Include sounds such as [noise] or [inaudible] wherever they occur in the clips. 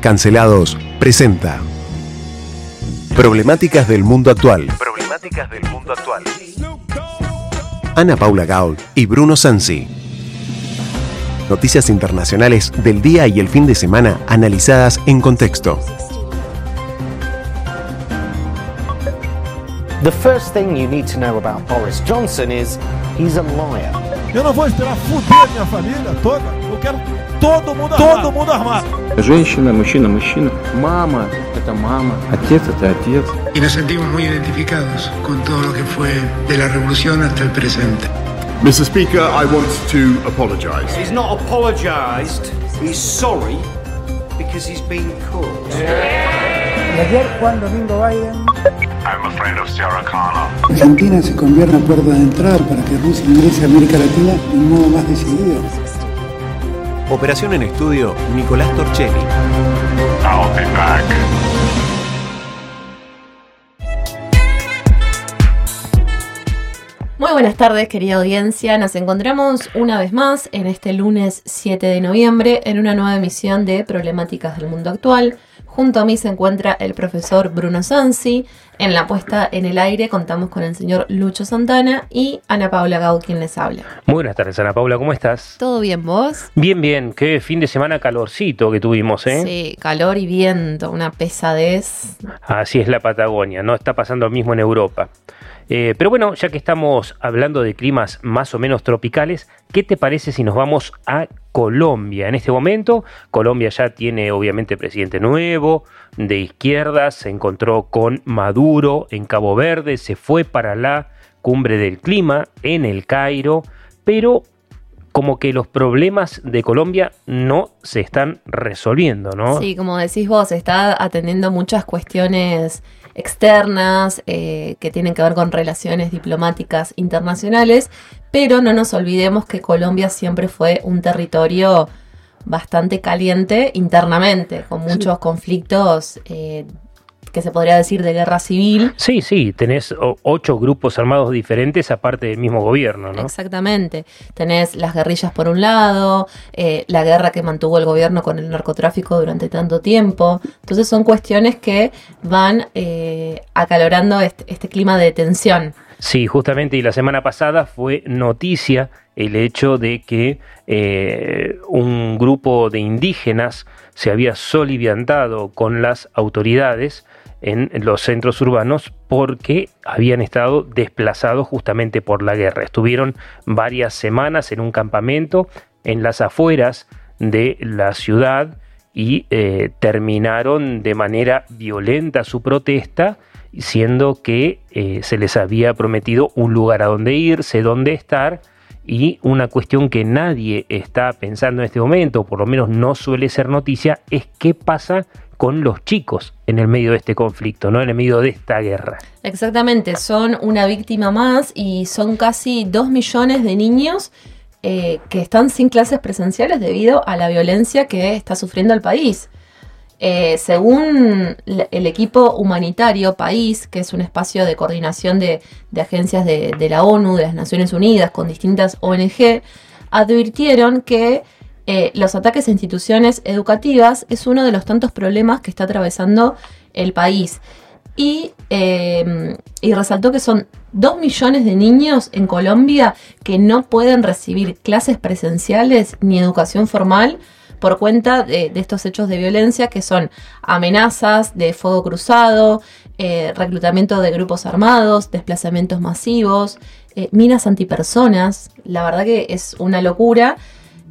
Cancelados presenta Problemáticas del mundo actual. Problemáticas del mundo actual. Ana Paula Gaul y Bruno Sansi. Noticias internacionales del día y el fin de semana analizadas en contexto. The first thing you need to know about Boris Johnson is he's a liar. Eu não vou esperar fuder minha família toda. Eu quero todo mundo armado. Todo mundo armado. Женщина, мужчина, мужчина. Мама – это мама. Отец – это отец. Y nos sentimos muy identificados con todo lo que fue de la revolución hasta el presente. Mr. Speaker, I want to apologise. He's not apologised. He's sorry because he's been caught. Y ayer Juan Domingo Biden I'm a friend of Sarah Connor. Argentina se convierte en puerta de entrada para que Rusia ingrese a América Latina de un modo más decidido. Operación en estudio, Nicolás Torchelli. I'll be back. Muy buenas tardes, querida audiencia. Nos encontramos una vez más en este lunes 7 de noviembre en una nueva emisión de Problemáticas del Mundo Actual. Junto a mí se encuentra el profesor Bruno Sansi. En la puesta en el aire contamos con el señor Lucho Santana y Ana Paula Gau, quien les habla. Muy buenas tardes, Ana Paula, ¿cómo estás? ¿Todo bien, vos? Bien, bien. Qué fin de semana calorcito que tuvimos, ¿eh? Sí, calor y viento, una pesadez. Así es la Patagonia, no está pasando lo mismo en Europa. Eh, pero bueno, ya que estamos hablando de climas más o menos tropicales, ¿qué te parece si nos vamos a Colombia? En este momento, Colombia ya tiene obviamente presidente nuevo, de izquierda, se encontró con Maduro en Cabo Verde, se fue para la cumbre del clima en el Cairo, pero como que los problemas de Colombia no se están resolviendo, ¿no? Sí, como decís vos, está atendiendo muchas cuestiones externas eh, que tienen que ver con relaciones diplomáticas internacionales, pero no nos olvidemos que Colombia siempre fue un territorio bastante caliente internamente, con muchos conflictos eh, que se podría decir de guerra civil. Sí, sí, tenés ocho grupos armados diferentes aparte del mismo gobierno, ¿no? Exactamente. Tenés las guerrillas por un lado, eh, la guerra que mantuvo el gobierno con el narcotráfico durante tanto tiempo. Entonces son cuestiones que van eh, acalorando este, este clima de tensión. Sí, justamente, y la semana pasada fue noticia el hecho de que eh, un grupo de indígenas se había soliviantado con las autoridades en los centros urbanos porque habían estado desplazados justamente por la guerra. Estuvieron varias semanas en un campamento en las afueras de la ciudad y eh, terminaron de manera violenta su protesta, siendo que eh, se les había prometido un lugar a donde irse, donde estar, y una cuestión que nadie está pensando en este momento, por lo menos no suele ser noticia, es qué pasa con los chicos en el medio de este conflicto, ¿no? En el medio de esta guerra. Exactamente, son una víctima más y son casi dos millones de niños eh, que están sin clases presenciales debido a la violencia que está sufriendo el país. Eh, según el equipo humanitario País, que es un espacio de coordinación de, agencias de, la ONU, de las Naciones Unidas, con distintas ONG, advirtieron que eh, los ataques a instituciones educativas es uno de los tantos problemas que está atravesando el país. Y, y, resaltó que son dos millones de niños en Colombia que no pueden recibir clases presenciales ni educación formal por cuenta de, estos hechos de violencia que son amenazas de fuego cruzado, eh, reclutamiento de grupos armados, desplazamientos masivos, minas antipersonas. La verdad que es una locura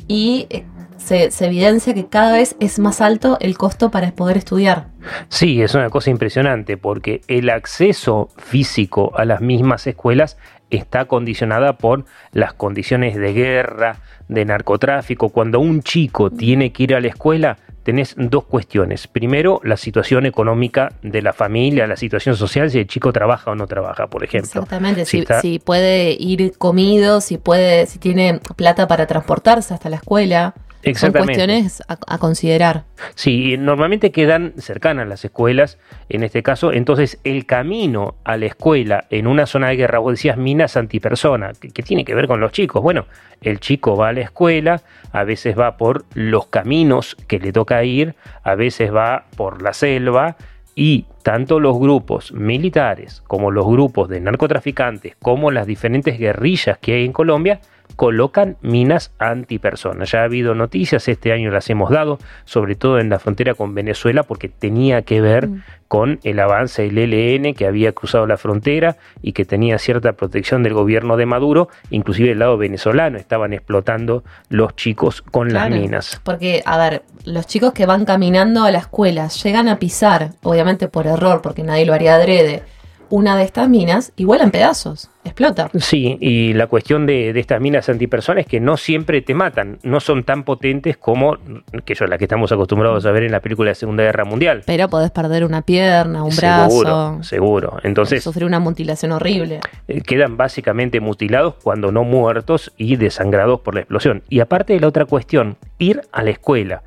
y eh, se, evidencia que cada vez es más alto el costo para poder estudiar. Sí, es una cosa impresionante porque el acceso físico a las mismas escuelas está condicionada por las condiciones de guerra, de narcotráfico. Cuando un chico tiene que ir a la escuela, tenés dos cuestiones. Primero, la situación económica de la familia, la situación social, si el chico trabaja o no trabaja, por ejemplo. Exactamente, si, puede ir comido, si puede, si tiene plata para transportarse hasta la escuela. Son cuestiones a, a, considerar. Sí, normalmente quedan cercanas las escuelas, en este caso, entonces el camino a la escuela en una zona de guerra, vos decías minas antipersona, ¿qué tiene que ver con los chicos? Bueno, el chico va a la escuela, a veces va por los caminos que le toca ir, a veces va por la selva, y tanto los grupos militares como los grupos de narcotraficantes como las diferentes guerrillas que hay en Colombia colocan minas antipersonas. Ya ha habido noticias, este año las hemos dado, sobre todo en la frontera con Venezuela, porque tenía que ver mm. con el avance del ELN que había cruzado la frontera y que tenía cierta protección del gobierno de Maduro, inclusive el lado venezolano estaban explotando los chicos con las minas. Porque, a ver, los chicos que van caminando a la escuela llegan a pisar, obviamente por error, porque nadie lo haría adrede, una de estas minas y vuela en pedazos, explota. Sí, y la cuestión de, estas minas antipersonas es que no siempre te matan, no son tan potentes como que yo, la que estamos acostumbrados a ver en la película de Segunda Guerra Mundial. Pero podés perder una pierna, un brazo. Seguro, seguro. Entonces. Sufrir una mutilación horrible. Eh, quedan básicamente mutilados cuando no muertos y desangrados por la explosión. Y aparte de la otra cuestión, ir a la escuela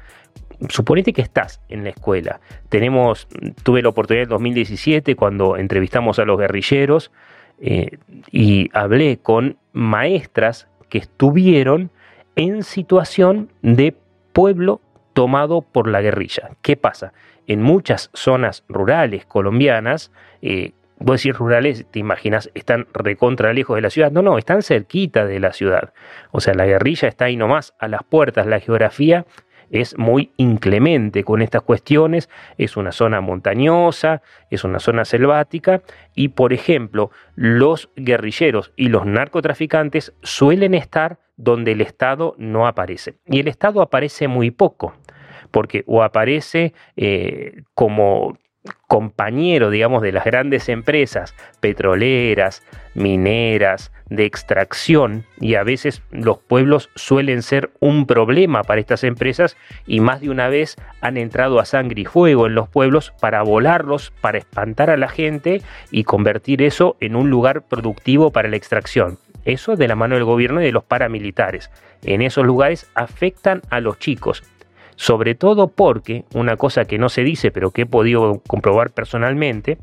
suponete que estás en la escuela. Tenemos, tuve la oportunidad en 2017 cuando entrevistamos a los guerrilleros eh, y hablé con maestras que estuvieron en situación de pueblo tomado por la guerrilla. ¿Qué pasa? En muchas zonas rurales colombianas, eh, vos decís rurales, te imaginas, están recontra lejos de la ciudad. No, no, están cerquita de la ciudad. O sea, la guerrilla está ahí nomás, a las puertas. La geografía es muy inclemente con estas cuestiones, es una zona montañosa, es una zona selvática y, por ejemplo, los guerrilleros y los narcotraficantes suelen estar donde el Estado no aparece. Y el Estado aparece muy poco, porque o aparece eh, como compañero, digamos, de las grandes empresas petroleras, mineras, de extracción, y a veces los pueblos suelen ser un problema para estas empresas y más de una vez han entrado a sangre y fuego en los pueblos para volarlos, para espantar a la gente y convertir eso en un lugar productivo para la extracción. Eso de la mano del gobierno y de los paramilitares. En esos lugares afectan a los chicos sobre todo porque, una cosa que no se dice, pero que he podido comprobar personalmente,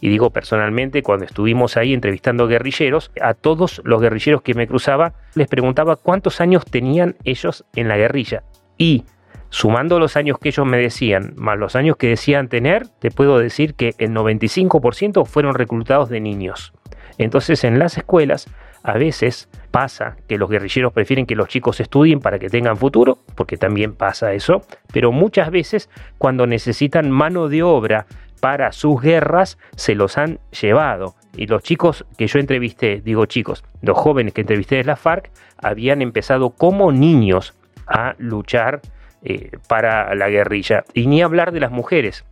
y digo personalmente, cuando estuvimos ahí entrevistando guerrilleros, a todos los guerrilleros que me cruzaba les preguntaba cuántos años tenían ellos en la guerrilla. Y sumando los años que ellos me decían, más los años que decían tener, te puedo decir que el 95% fueron reclutados de niños. Entonces en las escuelas a veces pasa que los guerrilleros prefieren que los chicos estudien para que tengan futuro, porque también pasa eso, pero muchas veces cuando necesitan mano de obra para sus guerras, se los han llevado. Y los chicos que yo entrevisté, digo chicos, los jóvenes que entrevisté de la FARC, habían empezado como niños a luchar eh, para la guerrilla. Y ni hablar de las mujeres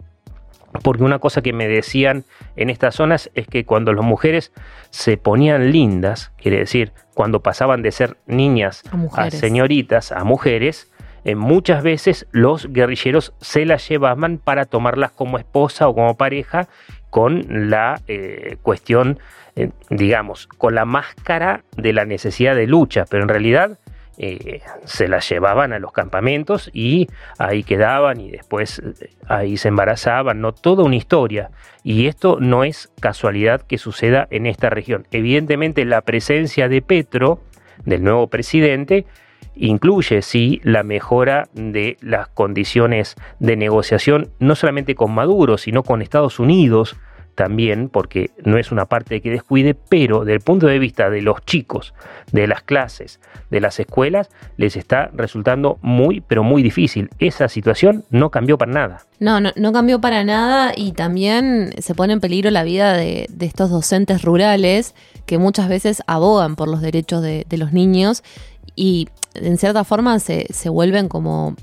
porque una cosa que me decían en estas zonas es que cuando las mujeres se ponían lindas, quiere decir, cuando pasaban de ser niñas a, señoritas, a mujeres, eh, muchas veces los guerrilleros se las llevaban para tomarlas como esposa o como pareja con la eh, cuestión, eh, digamos, con la máscara de la necesidad de lucha, pero en realidad eh, se las llevaban a los campamentos y ahí quedaban y después eh, ahí se embarazaban, no toda una historia. Y esto no es casualidad que suceda en esta región. Evidentemente la presencia de Petro, del nuevo presidente, incluye sí la mejora de las condiciones de negociación, no solamente con Maduro, sino con Estados Unidos, también, porque no es una parte que descuide, pero desde el punto de vista de los chicos, de las clases, de las escuelas, les está resultando muy, pero muy difícil. Esa situación no cambió para nada. No, no, no cambió para nada y también se pone en peligro la vida de, estos docentes rurales que muchas veces abogan por los derechos de, los niños y en cierta forma se, se vuelven como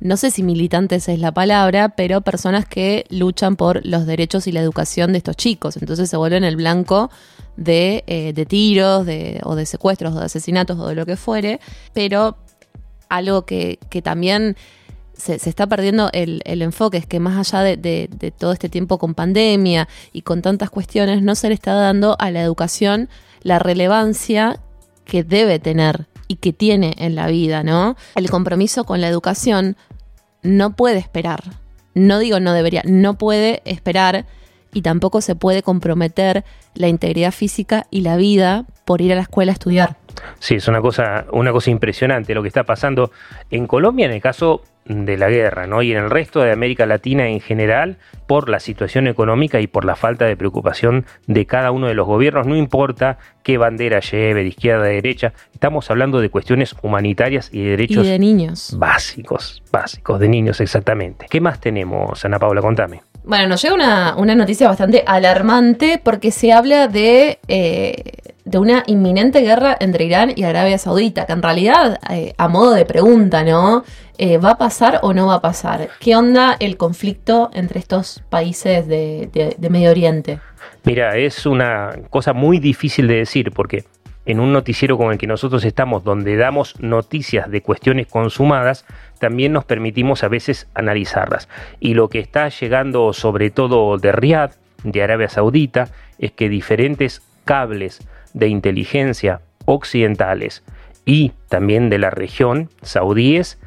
no sé si militantes es la palabra, pero personas que luchan por los derechos y la educación de estos chicos. Entonces se vuelven el blanco de, eh, tiros de, o de secuestros o de asesinatos o de lo que fuere. Pero algo que, también se, está perdiendo el, enfoque es que más allá de, de todo este tiempo con pandemia y con tantas cuestiones, no se le está dando a la educación la relevancia que debe tener y que tiene en la vida, ¿no? El compromiso con la educación no puede esperar. No digo no debería, no puede esperar y tampoco se puede comprometer la integridad física y la vida por ir a la escuela a estudiar. Sí, es una cosa, una cosa impresionante lo que está pasando en Colombia en el caso de la guerra, ¿no? Y en el resto de América Latina en general, por la situación económica y por la falta de preocupación de cada uno de los gobiernos, no importa qué bandera lleve, de izquierda, de derecha, estamos hablando de cuestiones humanitarias y de derechos de niños. básicos, básicos, de niños exactamente. ¿Qué más tenemos, Ana Paula? Contame. Bueno, nos llega una, una noticia bastante alarmante porque se habla de, eh, de una inminente guerra entre Irán y Arabia Saudita, que en realidad, eh, a modo de pregunta, ¿no? Eh, ¿Va a pasar o no va a pasar? ¿Qué onda el conflicto entre estos países de, de, Medio Oriente? Mira, es una cosa muy difícil de decir porque en un noticiero como el que nosotros estamos, donde damos noticias de cuestiones consumadas, también nos permitimos a veces analizarlas. Y lo que está llegando sobre todo de Riad, de Arabia Saudita, es que diferentes cables de inteligencia occidentales y también de la región saudíes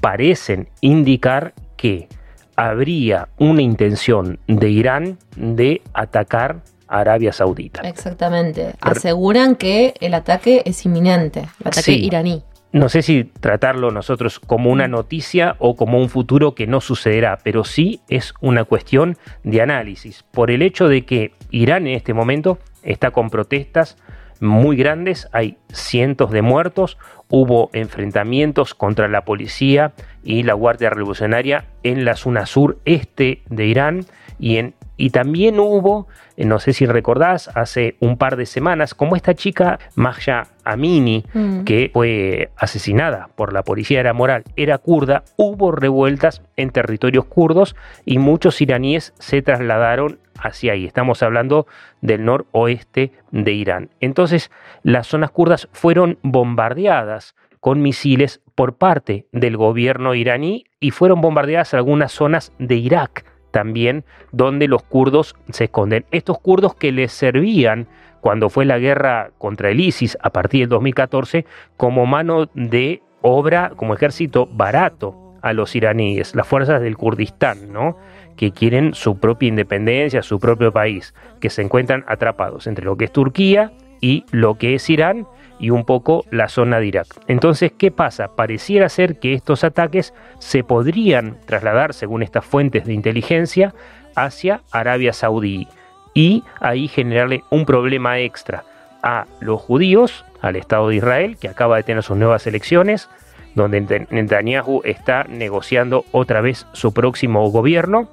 parecen indicar que habría una intención de Irán de atacar a Arabia Saudita. Exactamente. Aseguran que el ataque es inminente, el ataque Sí. iraní. No sé si tratarlo nosotros como una noticia o como un futuro que no sucederá, pero sí es una cuestión de análisis, por el hecho de que Irán en este momento está con protestas muy grandes, hay cientos de muertos, hubo enfrentamientos contra la policía y la Guardia Revolucionaria en la zona sur este de Irán y en y también hubo, eh, no sé si recordás, hace un par de semanas, como esta chica Mahja Amini, Mm. que fue asesinada por la policía era moral, era kurda, hubo revueltas en territorios kurdos y muchos iraníes se trasladaron hacia ahí. Estamos hablando del noroeste de Irán. Entonces, las zonas kurdas fueron bombardeadas con misiles por parte del gobierno iraní y fueron bombardeadas algunas zonas de Irak también donde los kurdos se esconden. Estos kurdos que les servían cuando fue la guerra contra el ISIS a partir del 2014 como mano de obra, como ejército barato a los iraníes, las fuerzas del Kurdistán, ¿no? que quieren su propia independencia, su propio país, que se encuentran atrapados entre lo que es Turquía y lo que es Irán y un poco la zona de Irak. Entonces, ¿qué pasa? Pareciera ser que estos ataques se podrían trasladar, según estas fuentes de inteligencia, hacia Arabia Saudí y ahí generarle un problema extra a los judíos, al Estado de Israel, que acaba de tener sus nuevas elecciones, donde Netanyahu está negociando otra vez su próximo gobierno,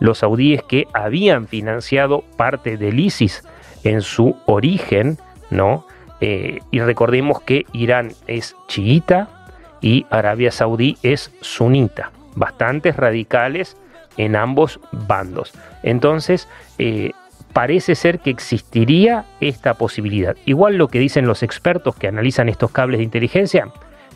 los saudíes que habían financiado parte del ISIS en su origen, ¿no? Eh, y recordemos que Irán es chiita y Arabia Saudí es sunita, bastantes radicales en ambos bandos. Entonces, eh, parece ser que existiría esta posibilidad. Igual lo que dicen los expertos que analizan estos cables de inteligencia,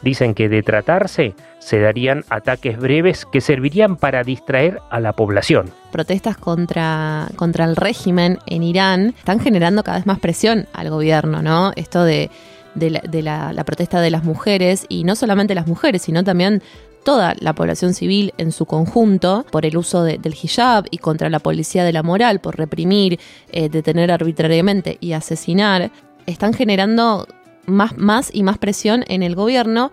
dicen que de tratarse se darían ataques breves que servirían para distraer a la población. Protestas contra, contra el régimen en Irán están generando cada vez más presión al gobierno, ¿no? Esto de, de, la, protesta de las mujeres, y no solamente las mujeres, sino también toda la población civil en su conjunto por el uso de, del hijab y contra la policía de la moral por reprimir, eh, detener arbitrariamente y asesinar, están generando más, más y más presión en el gobierno.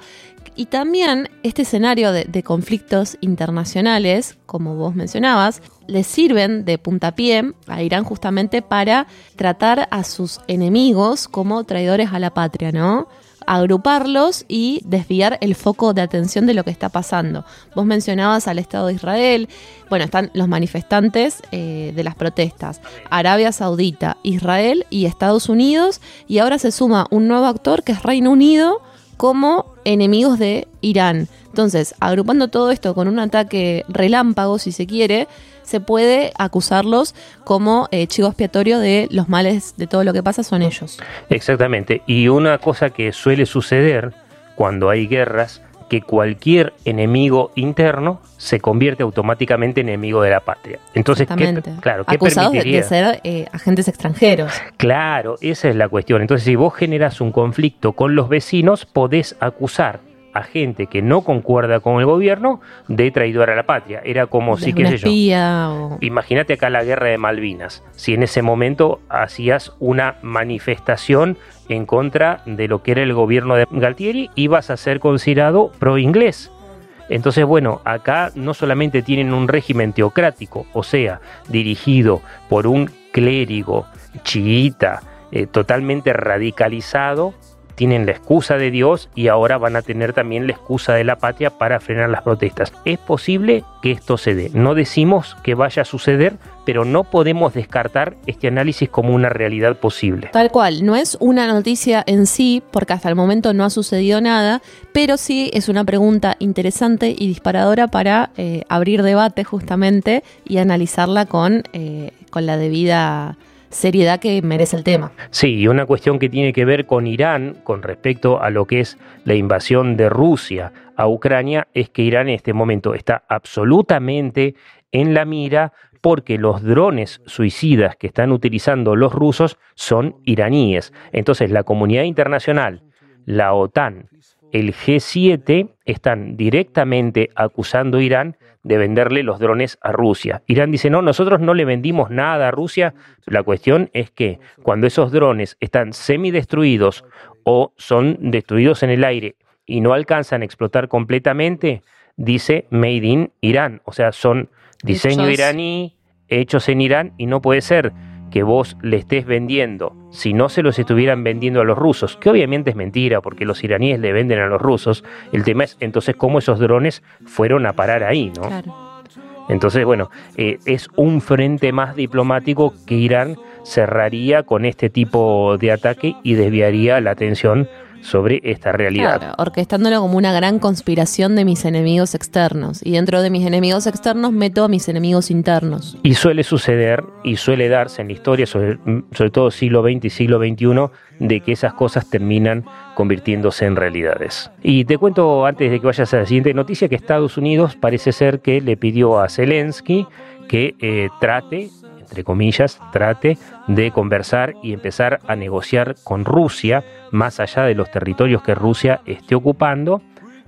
Y también este escenario de, de conflictos internacionales, como vos mencionabas, les sirven de puntapié a Irán justamente para tratar a sus enemigos como traidores a la patria, ¿no? Agruparlos y desviar el foco de atención de lo que está pasando. Vos mencionabas al Estado de Israel, bueno, están los manifestantes eh, de las protestas, Arabia Saudita, Israel y Estados Unidos, y ahora se suma un nuevo actor que es Reino Unido como enemigos de Irán. Entonces, agrupando todo esto con un ataque relámpago, si se quiere, se puede acusarlos como eh, chivo expiatorio de los males de todo lo que pasa son ellos. Exactamente. Y una cosa que suele suceder cuando hay guerras que cualquier enemigo interno se convierte automáticamente en enemigo de la patria. Entonces, ¿qué, claro, ¿qué Acusados de, permitiría? de ser eh, agentes extranjeros. Claro, esa es la cuestión. Entonces, si vos generas un conflicto con los vecinos, podés acusar a gente que no concuerda con el gobierno de traidor a la patria. Era como de si, qué sé yo. o... Imagínate acá la guerra de Malvinas. Si en ese momento hacías una manifestación en contra de lo que era el gobierno de Galtieri, ibas a ser considerado pro-inglés. Entonces, bueno, acá no solamente tienen un régimen teocrático, o sea, dirigido por un clérigo chiita, eh, totalmente radicalizado, tienen la excusa de Dios y ahora van a tener también la excusa de la patria para frenar las protestas. Es posible que esto se dé. No decimos que vaya a suceder, pero no podemos descartar este análisis como una realidad posible. Tal cual, no es una noticia en sí, porque hasta el momento no ha sucedido nada, pero sí es una pregunta interesante y disparadora para eh, abrir debate justamente y analizarla con, eh, con la debida seriedad que merece el tema. Sí, y una cuestión que tiene que ver con Irán con respecto a lo que es la invasión de Rusia a Ucrania es que Irán en este momento está absolutamente en la mira porque los drones suicidas que están utilizando los rusos son iraníes. Entonces la comunidad internacional, la OTAN, el G7 están directamente acusando a Irán de venderle los drones a Rusia. Irán dice, no, nosotros no le vendimos nada a Rusia. La cuestión es que cuando esos drones están semidestruidos o son destruidos en el aire y no alcanzan a explotar completamente, dice Made in Irán. O sea, son diseño Hechos. iraní, hechos en Irán y no puede ser que vos le estés vendiendo, si no se los estuvieran vendiendo a los rusos, que obviamente es mentira porque los iraníes le venden a los rusos, el tema es entonces cómo esos drones fueron a parar ahí, ¿no? Claro. Entonces, bueno, eh, es un frente más diplomático que Irán cerraría con este tipo de ataque y desviaría la atención sobre esta realidad. Claro, orquestándolo como una gran conspiración de mis enemigos externos. Y dentro de mis enemigos externos meto a mis enemigos internos. Y suele suceder y suele darse en la historia, sobre, sobre todo siglo XX y siglo XXI, de que esas cosas terminan convirtiéndose en realidades. Y te cuento antes de que vayas a la siguiente noticia que Estados Unidos parece ser que le pidió a Zelensky que eh, trate entre comillas, trate de conversar y empezar a negociar con Rusia, más allá de los territorios que Rusia esté ocupando,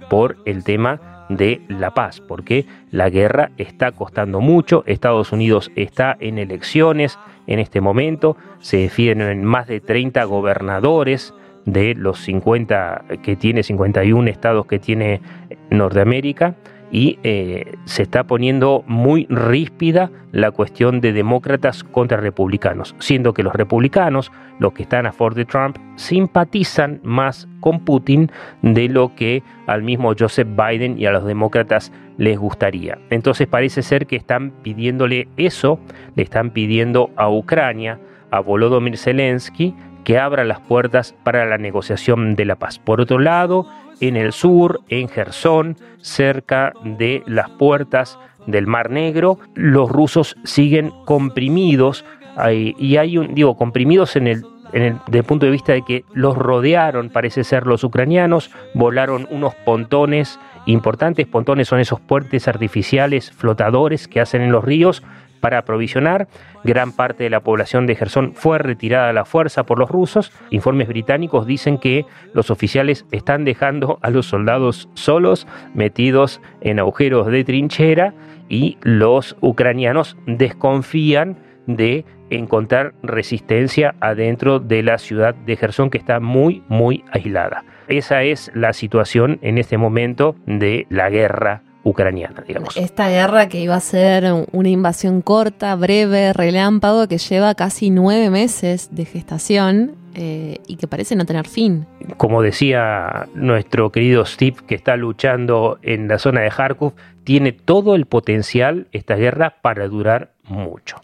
por el tema de la paz, porque la guerra está costando mucho, Estados Unidos está en elecciones en este momento, se defienden más de 30 gobernadores de los 50 que tiene, 51 estados que tiene Norteamérica, y eh, se está poniendo muy ríspida la cuestión de demócratas contra republicanos, siendo que los republicanos, los que están a favor de Trump, simpatizan más con Putin de lo que al mismo Joseph Biden y a los demócratas les gustaría. Entonces parece ser que están pidiéndole eso, le están pidiendo a Ucrania, a Volodymyr Zelensky, que abra las puertas para la negociación de la paz. Por otro lado, en el sur, en Gerson, cerca de las puertas del Mar Negro, los rusos siguen comprimidos y hay un, digo, comprimidos en el, en el, desde el punto de vista de que los rodearon, parece ser los ucranianos, volaron unos pontones importantes, pontones son esos puentes artificiales flotadores que hacen en los ríos para aprovisionar. Gran parte de la población de Gerson fue retirada a la fuerza por los rusos. Informes británicos dicen que los oficiales están dejando a los soldados solos, metidos en agujeros de trinchera, y los ucranianos desconfían de encontrar resistencia adentro de la ciudad de Gerson que está muy, muy aislada. Esa es la situación en este momento de la guerra ucraniana, digamos. Esta guerra que iba a ser una invasión corta, breve, relámpago, que lleva casi nueve meses de gestación eh, y que parece no tener fin. Como decía nuestro querido Steve, que está luchando en la zona de Kharkov, tiene todo el potencial esta guerra para durar mucho.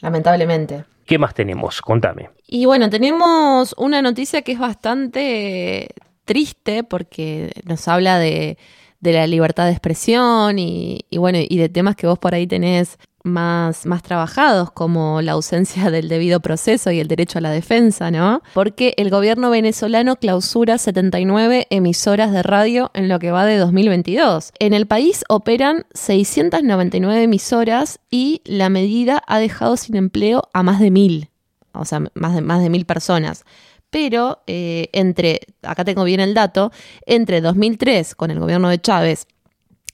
Lamentablemente. ¿Qué más tenemos? Contame. Y bueno, tenemos una noticia que es bastante triste porque nos habla de, de la libertad de expresión y, bueno, y de temas que vos por ahí tenés más, más trabajados, como la ausencia del debido proceso y el derecho a la defensa, ¿no? Porque el gobierno venezolano clausura 79 emisoras de radio en lo que va de 2022. En el país operan 699 emisoras y la medida ha dejado sin empleo a más de mil, o sea, más de, más de mil personas pero eh, entre, acá tengo bien el dato, entre 2003 con el gobierno de Chávez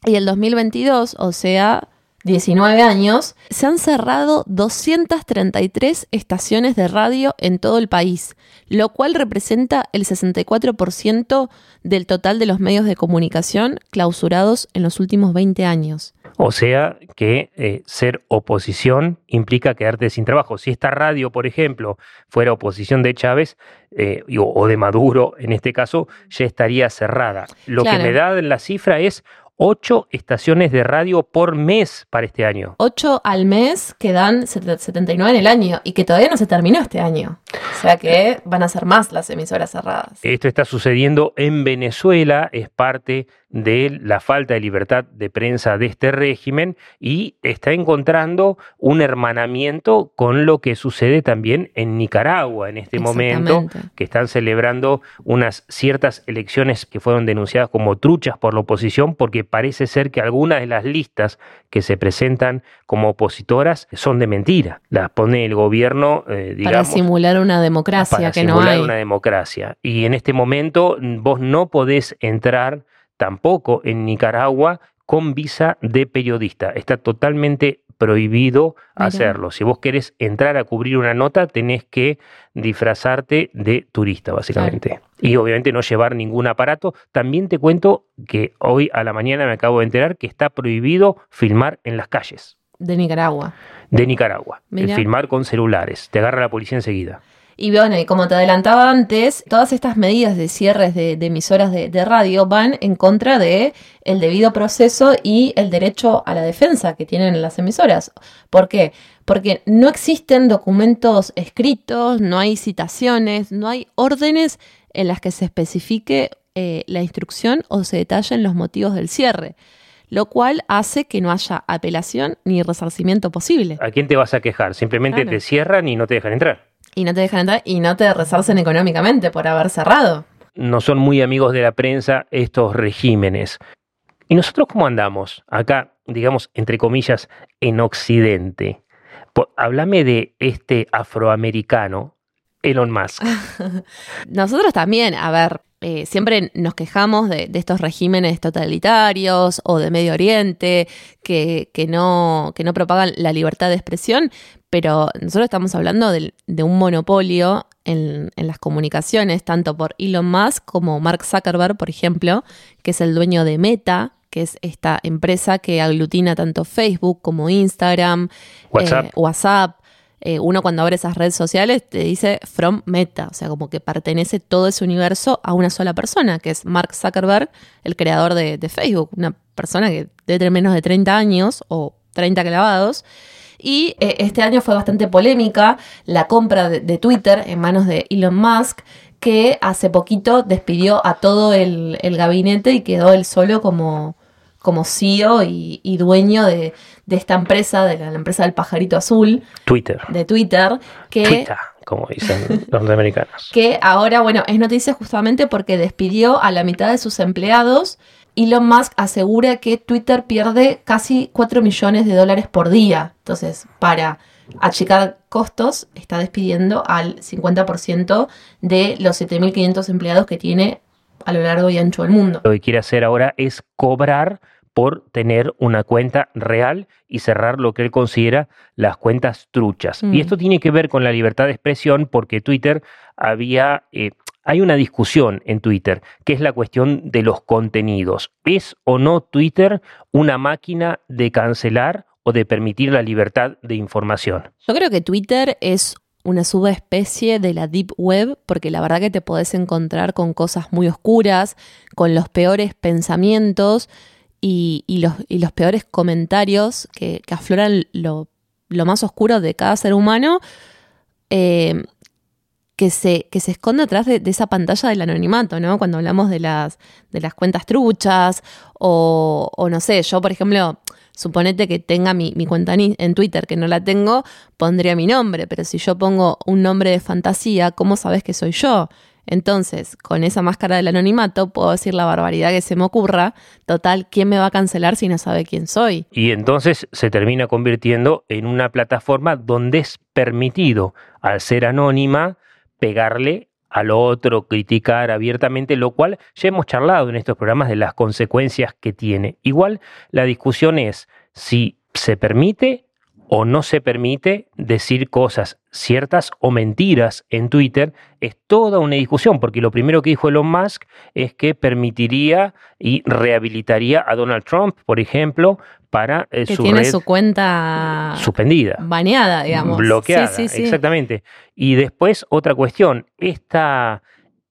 y el 2022, o sea, 19 años, se han cerrado 233 estaciones de radio en todo el país, lo cual representa el 64% del total de los medios de comunicación clausurados en los últimos 20 años. O sea que eh, ser oposición implica quedarte sin trabajo. Si esta radio, por ejemplo, fuera oposición de Chávez eh, o de Maduro, en este caso, ya estaría cerrada. Lo que me da la cifra es ocho estaciones de radio por mes para este año. Ocho al mes que dan 79 en el año y que todavía no se terminó este año. O sea que van a ser más las emisoras cerradas. Esto está sucediendo en Venezuela, es parte de la falta de libertad de prensa de este régimen y está encontrando un hermanamiento con lo que sucede también en Nicaragua en este momento, que están celebrando unas ciertas elecciones que fueron denunciadas como truchas por la oposición porque parece ser que algunas de las listas que se presentan como opositoras son de mentira. Las pone el gobierno, eh, digamos... Para simular una democracia que no hay. una democracia. Y en este momento vos no podés entrar tampoco en Nicaragua con visa de periodista. Está totalmente prohibido hacerlo. Si vos querés entrar a cubrir una nota, tenés que disfrazarte de turista, básicamente. Y obviamente no llevar ningún aparato. También te cuento que hoy a la mañana me acabo de enterar que está prohibido filmar en las calles. De Nicaragua. De Nicaragua. filmar con celulares. Te agarra la policía enseguida. Y bueno, y como te adelantaba antes, todas estas medidas de cierres de, emisoras de, radio van en contra de el debido proceso y el derecho a la defensa que tienen las emisoras. ¿Por qué? Porque no existen documentos escritos, no hay citaciones, no hay órdenes en las que se especifique eh, la instrucción o se detallen los motivos del cierre lo cual hace que no haya apelación ni resarcimiento posible. ¿A quién te vas a quejar? Simplemente te cierran y no te dejan entrar. Y no te dejan entrar y no te resarcen económicamente por haber cerrado. No son muy amigos de la prensa estos regímenes. ¿Y nosotros cómo andamos? Acá, digamos, entre comillas, en Occidente. háblame de este afroamericano, Elon Musk. [laughs] nosotros también, a ver, eh, siempre nos quejamos de, estos regímenes totalitarios o de Medio Oriente que, no, que no propagan la libertad de expresión, pero nosotros estamos hablando de, un monopolio en, las comunicaciones, tanto por Elon Musk como Mark Zuckerberg, por ejemplo, que es el dueño de Meta, que es esta empresa que aglutina tanto Facebook como Instagram, WhatsApp. Eh, eh, uno cuando abre esas redes sociales te dice from Meta, o sea, como que pertenece todo ese universo a una sola persona, que es Mark Zuckerberg, el creador de, de Facebook, una persona que debe tener menos de 30 años o 30 clavados. Y eh, este año fue bastante polémica la compra de, Twitter en manos de Elon Musk, que hace poquito despidió a todo el, gabinete y quedó él solo como, como CEO y, dueño de, esta empresa, de la, empresa del pajarito azul. Twitter. De Twitter. Que, Twitter, como dicen los americanos. [laughs] Que ahora, bueno, es noticia justamente porque despidió a la mitad de sus empleados Elon Musk asegura que Twitter pierde casi 4 millones de dólares por día. Entonces, para achicar costos, está despidiendo al 50% de los 7.500 empleados que tiene a lo largo y ancho del mundo. Lo que quiere hacer ahora es cobrar por tener una cuenta real y cerrar lo que él considera las cuentas truchas. Y mm. esto tiene que ver con la libertad de expresión porque Twitter había eh, hay una discusión en Twitter, que es la cuestión de los contenidos. ¿Es o no Twitter una máquina de cancelar o de permitir la libertad de información? Yo creo que Twitter es una subespecie de la Deep Web, porque la verdad que te podés encontrar con cosas muy oscuras, con los peores pensamientos y, los, peores comentarios que, afloran lo, más oscuro de cada ser humano. Eh, que se, que se esconde atrás de, esa pantalla del anonimato, ¿no? Cuando hablamos de las, de las cuentas truchas o, o no sé, yo por ejemplo, suponete que tenga mi, mi cuenta en Twitter, que no la tengo, pondría mi nombre, pero si yo pongo un nombre de fantasía, ¿cómo sabes que soy yo? Entonces, con esa máscara del anonimato, puedo decir la barbaridad que se me ocurra. Total, ¿quién me va a cancelar si no sabe quién soy? Y entonces se termina convirtiendo en una plataforma donde es permitido, al ser anónima, pegarle al otro, criticar abiertamente, lo cual ya hemos charlado en estos programas de las consecuencias que tiene. Igual la discusión es si se permite o no se permite decir cosas ciertas o mentiras en Twitter, es toda una discusión, porque lo primero que dijo Elon Musk es que permitiría y rehabilitaría a Donald Trump, por ejemplo, para eh, que tiene su cuenta suspendida, baneada, digamos, bloqueada, exactamente. Y después otra cuestión, esta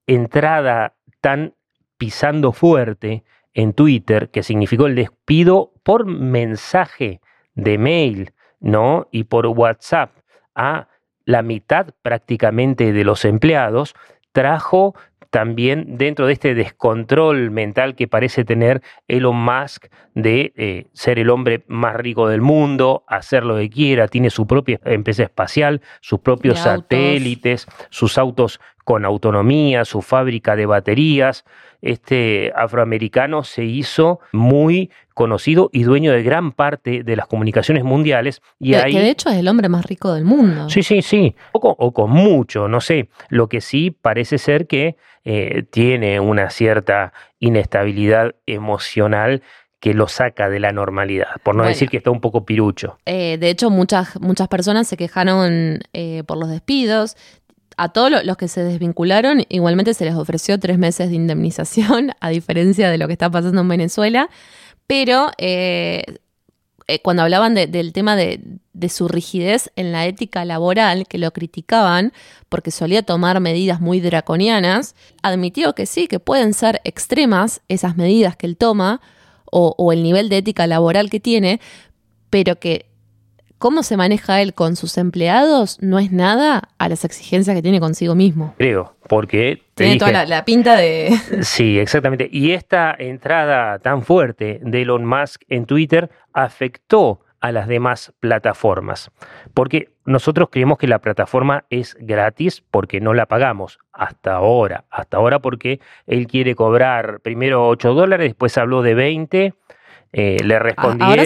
entrada tan pisando fuerte en Twitter, que significó el despido por mensaje de mail ¿no? Y por WhatsApp a la mitad prácticamente de los empleados, trajo también dentro de este descontrol mental que parece tener Elon Musk de eh, ser el hombre más rico del mundo, hacer lo que quiera, tiene su propia empresa espacial, sus propios satélites, sus autos con autonomía, su fábrica de baterías, este afroamericano se hizo muy conocido y dueño de gran parte de las comunicaciones mundiales. Y que, de hecho es el hombre más rico del mundo. Sí, sí, sí. O con, mucho, no sé. Lo que sí parece ser que eh, tiene una cierta inestabilidad emocional que lo saca de la normalidad, por no decir que está un poco pirucho. Eh, de hecho, muchas, muchas personas se quejaron eh, por los despidos a todos los que se desvincularon, igualmente se les ofreció tres meses de indemnización, [laughs] a diferencia de lo que está pasando en Venezuela. Pero eh, eh, cuando hablaban del tema de, su rigidez en la ética laboral, que lo criticaban porque solía tomar medidas muy draconianas, admitió que sí, que pueden ser extremas esas medidas que él toma o el nivel de ética laboral que tiene, pero que cómo se maneja él con sus empleados no es nada a las exigencias que tiene consigo mismo. Creo, porque... tiene toda la, pinta de... [laughs] [laughs] Sí, exactamente. Y esta entrada tan fuerte de Elon Musk en Twitter afectó a las demás plataformas. Porque nosotros creemos que la plataforma es gratis porque no la pagamos hasta ahora. Hasta ahora porque él quiere cobrar primero 8 dólares, después habló de 20 eh, le respondieron. Ahora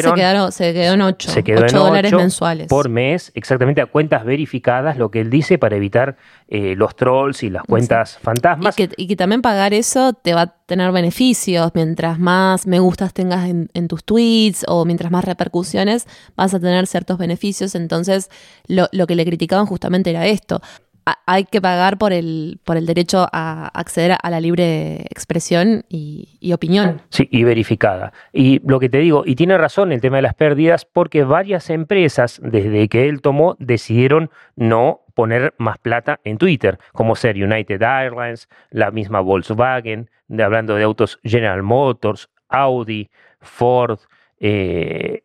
se, quedó en 8, se quedó en dólares mensuales. Por mes, exactamente a cuentas verificadas, lo que él dice para evitar eh, los trolls y las cuentas fantasmas. Y que, también pagar eso te va a tener beneficios. Mientras más me gustas tengas en, tus tweets o mientras más repercusiones, vas a tener ciertos beneficios. Entonces, lo, lo que le criticaban justamente era esto hay que pagar por el, por el derecho a acceder a la libre expresión y, opinión. Sí, y verificada. Y lo que te digo, y tiene razón el tema de las pérdidas, porque varias empresas, desde que él tomó, decidieron no poner más plata en Twitter, como ser United Airlines, la misma Volkswagen, hablando de autos General Motors, Audi, Ford, eh,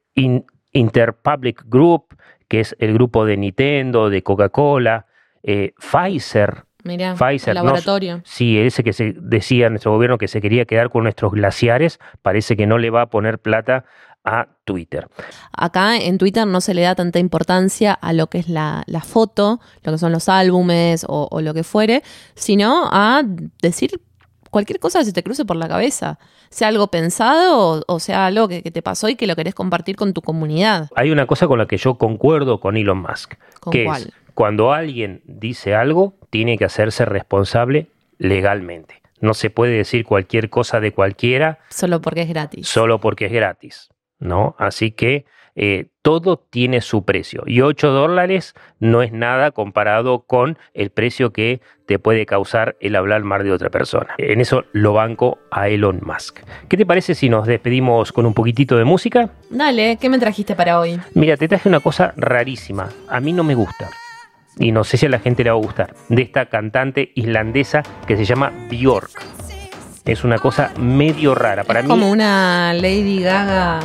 Interpublic Group, que es el grupo de Nintendo, de Coca-Cola, eh, Pfizer. Mira, Pfizer, laboratorio. sí, ese que se decía nuestro gobierno que se quería quedar con nuestros glaciares, parece que no le va a poner plata a Twitter. Acá en Twitter no se le da tanta importancia a lo que es la, foto, lo que son los álbumes o, lo que fuere, sino a decir cualquier cosa que se te cruce por la cabeza, sea algo pensado o, sea algo que, te pasó y que lo querés compartir con tu comunidad. Hay una cosa con la que yo concuerdo con Elon Musk. ¿Con que cuál? Cuando alguien dice algo, tiene que hacerse responsable legalmente. No se puede decir cualquier cosa de cualquiera. Solo porque es gratis. Solo porque es gratis. ¿No? Así que eh, todo tiene su precio. Y 8 dólares no es nada comparado con el precio que te puede causar el hablar mal de otra persona. En eso lo banco a Elon Musk. ¿Qué te parece si nos despedimos con un poquitito de música? Dale, ¿qué me trajiste para hoy? Mira, te traje una cosa rarísima. A mí no me gusta y no sé si a la gente le va a gustar, de esta cantante islandesa que se llama Bjork. Es una cosa medio rara. Para es como una Lady Gaga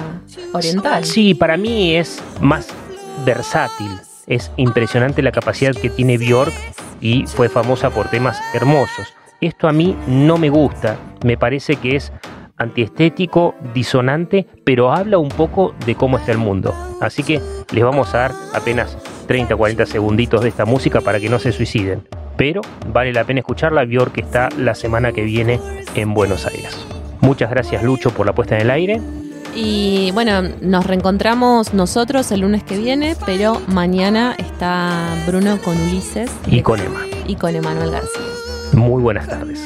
oriental. Sí, para mí es más versátil. Es impresionante la capacidad que tiene Bjork y fue famosa por temas hermosos. Esto a mí no me gusta, me parece que es antiestético, disonante, pero habla un poco de cómo está el mundo. Así que les vamos a dar apenas 30 40 segunditos de esta música para que no se suiciden. Pero vale la pena escucharla, que está la semana que viene en Buenos Aires. Muchas gracias Lucho por la puesta en el aire. Y bueno, nos reencontramos nosotros el lunes que viene, pero mañana está Bruno con Ulises. Y con Emma. Y con Emanuel García. Muy buenas tardes.